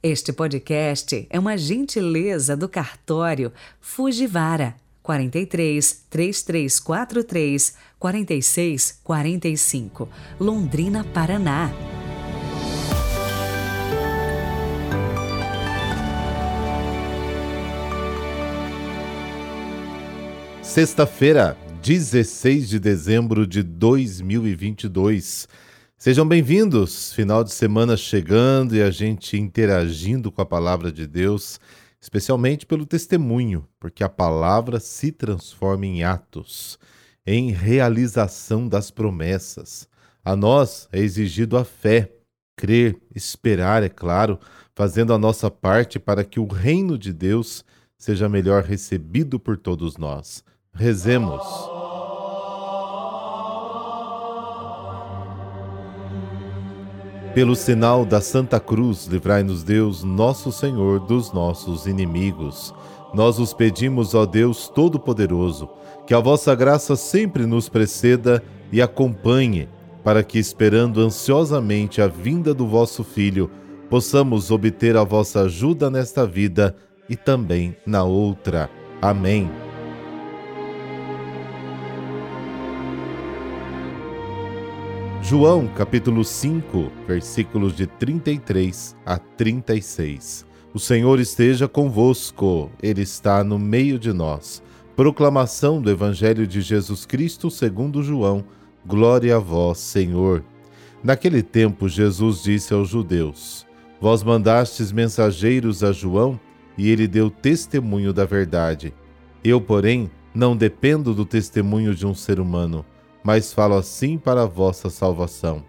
Este podcast é uma gentileza do cartório Fujivara 43 3343 46 45, Londrina, Paraná. Sexta-feira, 16 de dezembro de 2022. Sejam bem-vindos. Final de semana chegando e a gente interagindo com a palavra de Deus, especialmente pelo testemunho, porque a palavra se transforma em atos, em realização das promessas. A nós é exigido a fé, crer, esperar, é claro, fazendo a nossa parte para que o reino de Deus seja melhor recebido por todos nós. Rezemos. Pelo sinal da Santa Cruz, livrai-nos Deus, nosso Senhor, dos nossos inimigos. Nós os pedimos, ó Deus Todo-Poderoso, que a vossa graça sempre nos preceda e acompanhe, para que, esperando ansiosamente a vinda do vosso Filho, possamos obter a vossa ajuda nesta vida e também na outra. Amém. João capítulo 5, versículos de 33 a 36. O Senhor esteja convosco, Ele está no meio de nós. Proclamação do Evangelho de Jesus Cristo segundo João. Glória a vós, Senhor. Naquele tempo, Jesus disse aos judeus: Vós mandastes mensageiros a João, e ele deu testemunho da verdade. Eu, porém, não dependo do testemunho de um ser humano mas falo assim para a vossa salvação.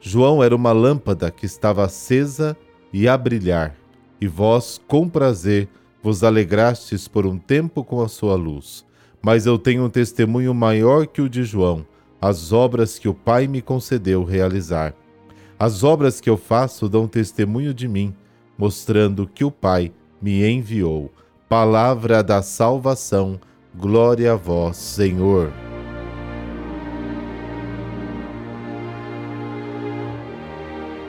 João era uma lâmpada que estava acesa e a brilhar, e vós, com prazer, vos alegrastes por um tempo com a sua luz. Mas eu tenho um testemunho maior que o de João, as obras que o Pai me concedeu realizar. As obras que eu faço dão testemunho de mim, mostrando que o Pai me enviou. Palavra da salvação, glória a vós, Senhor.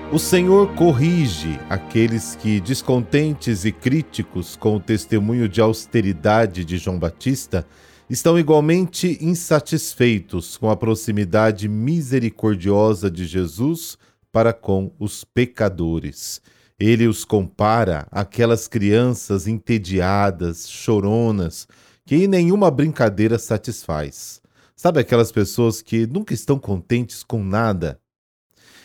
O Senhor corrige aqueles que, descontentes e críticos com o testemunho de austeridade de João Batista, estão igualmente insatisfeitos com a proximidade misericordiosa de Jesus para com os pecadores. Ele os compara àquelas crianças entediadas, choronas, que nenhuma brincadeira satisfaz. Sabe aquelas pessoas que nunca estão contentes com nada?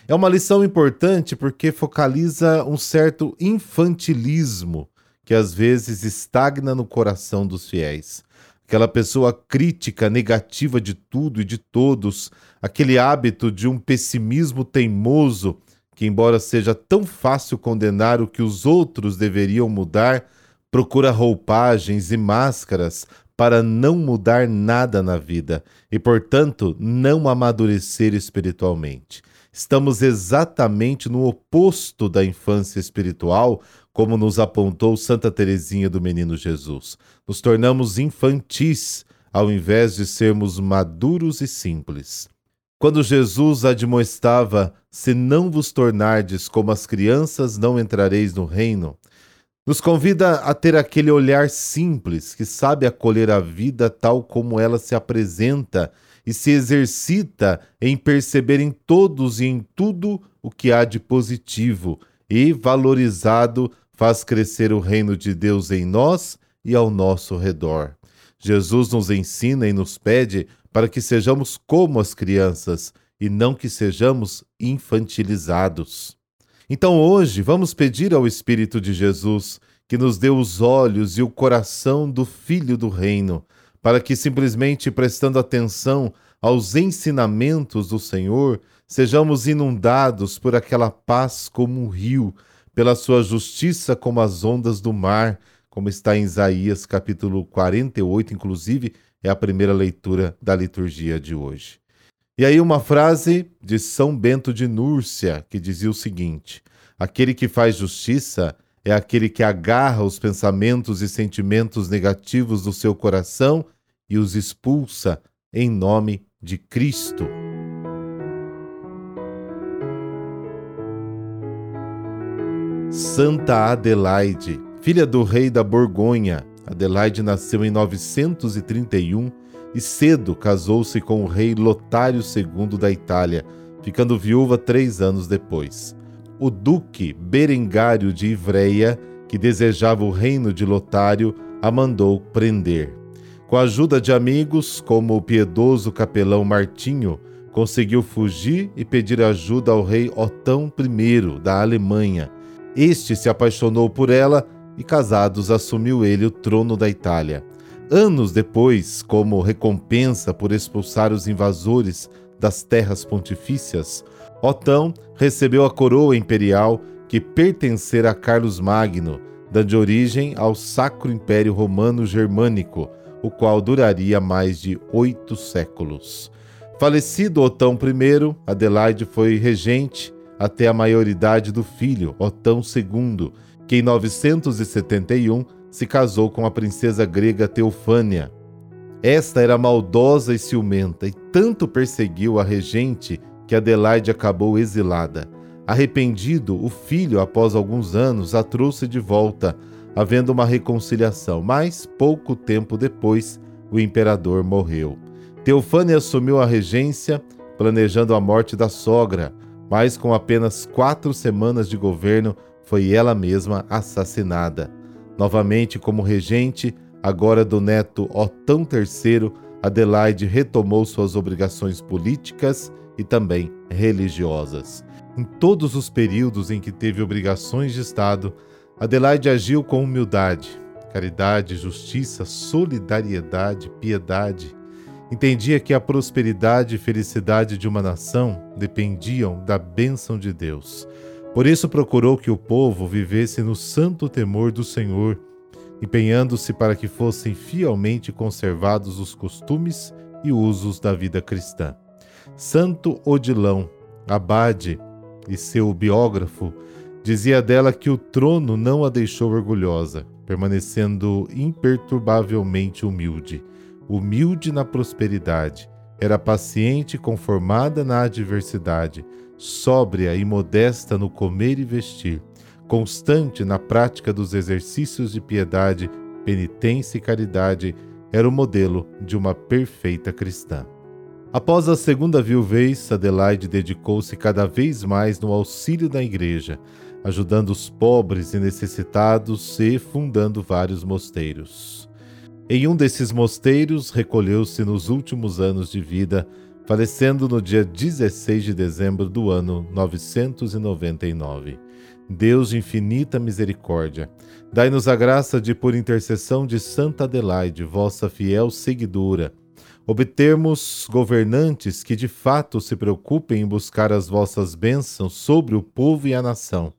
É uma lição importante porque focaliza um certo infantilismo que às vezes estagna no coração dos fiéis. Aquela pessoa crítica, negativa de tudo e de todos, aquele hábito de um pessimismo teimoso que, embora seja tão fácil condenar o que os outros deveriam mudar, procura roupagens e máscaras para não mudar nada na vida e, portanto, não amadurecer espiritualmente. Estamos exatamente no oposto da infância espiritual, como nos apontou Santa Teresinha do Menino Jesus. Nos tornamos infantis ao invés de sermos maduros e simples. Quando Jesus admoestava: Se não vos tornardes como as crianças, não entrareis no reino, nos convida a ter aquele olhar simples que sabe acolher a vida tal como ela se apresenta e se exercita em perceber em todos e em tudo o que há de positivo e, valorizado, faz crescer o reino de Deus em nós e ao nosso redor. Jesus nos ensina e nos pede para que sejamos como as crianças e não que sejamos infantilizados. Então hoje vamos pedir ao Espírito de Jesus que nos dê os olhos e o coração do Filho do Reino, para que, simplesmente prestando atenção aos ensinamentos do Senhor, sejamos inundados por aquela paz como um rio, pela sua justiça como as ondas do mar, como está em Isaías capítulo 48, inclusive é a primeira leitura da liturgia de hoje. E aí uma frase de São Bento de Núrcia, que dizia o seguinte: Aquele que faz justiça é aquele que agarra os pensamentos e sentimentos negativos do seu coração e os expulsa em nome de Cristo. Santa Adelaide, filha do rei da Borgonha. Adelaide nasceu em 931 e cedo casou-se com o rei Lotário II da Itália, ficando viúva três anos depois. O duque Berengário de Ivreia, que desejava o reino de Lotário, a mandou prender. Com a ajuda de amigos, como o piedoso capelão Martinho, conseguiu fugir e pedir ajuda ao rei Otão I da Alemanha. Este se apaixonou por ela e, casados, assumiu ele o trono da Itália. Anos depois, como recompensa por expulsar os invasores das terras pontifícias, Otão recebeu a coroa imperial que pertencera a Carlos Magno, dando origem ao Sacro Império Romano Germânico, o qual duraria mais de oito séculos. Falecido Otão I, Adelaide foi regente até a maioridade do filho, Otão II, que em 971 se casou com a princesa grega Teofânia. Esta era maldosa e ciumenta e tanto perseguiu a regente que Adelaide acabou exilada. Arrependido, o filho, após alguns anos, a trouxe de volta, havendo uma reconciliação, mas pouco tempo depois o imperador morreu. Teofânia assumiu a regência, planejando a morte da sogra, mas com apenas quatro semanas de governo foi ela mesma assassinada. Novamente como regente, agora do neto Otão III, Adelaide retomou suas obrigações políticas e também religiosas. Em todos os períodos em que teve obrigações de Estado, Adelaide agiu com humildade, caridade, justiça, solidariedade, piedade. Entendia que a prosperidade e felicidade de uma nação dependiam da bênção de Deus. Por isso procurou que o povo vivesse no santo temor do Senhor, empenhando-se para que fossem fielmente conservados os costumes e usos da vida cristã. Santo Odilão, abade e seu biógrafo, dizia dela que o trono não a deixou orgulhosa, permanecendo imperturbavelmente humilde. Humilde na prosperidade, era paciente e conformada na adversidade, sóbria e modesta no comer e vestir, constante na prática dos exercícios de piedade, penitência e caridade, era o modelo de uma perfeita cristã. Após a segunda viuvez, Adelaide dedicou-se cada vez mais no auxílio da igreja, ajudando os pobres e necessitados e fundando vários mosteiros. Em um desses mosteiros, recolheu-se nos últimos anos de vida, falecendo no dia 16 de dezembro do ano 999. Deus de infinita misericórdia, dai-nos a graça de, por intercessão de Santa Adelaide, vossa fiel seguidora, obtermos governantes que de fato se preocupem em buscar as vossas bênçãos sobre o povo e a nação,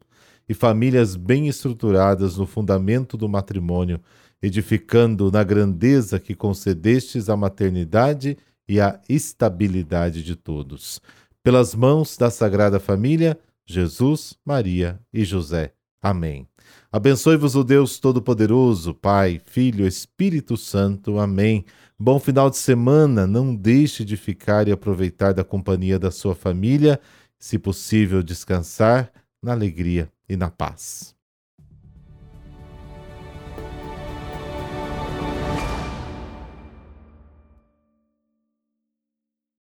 e famílias bem estruturadas no fundamento do matrimônio, edificando na grandeza que concedestes a maternidade e a estabilidade de todos. Pelas mãos da Sagrada Família, Jesus, Maria e José. Amém. Abençoe-vos o Deus Todo-Poderoso, Pai, Filho, Espírito Santo. Amém. Bom final de semana. Não deixe de ficar e aproveitar da companhia da sua família, se possível, descansar na alegria e na paz.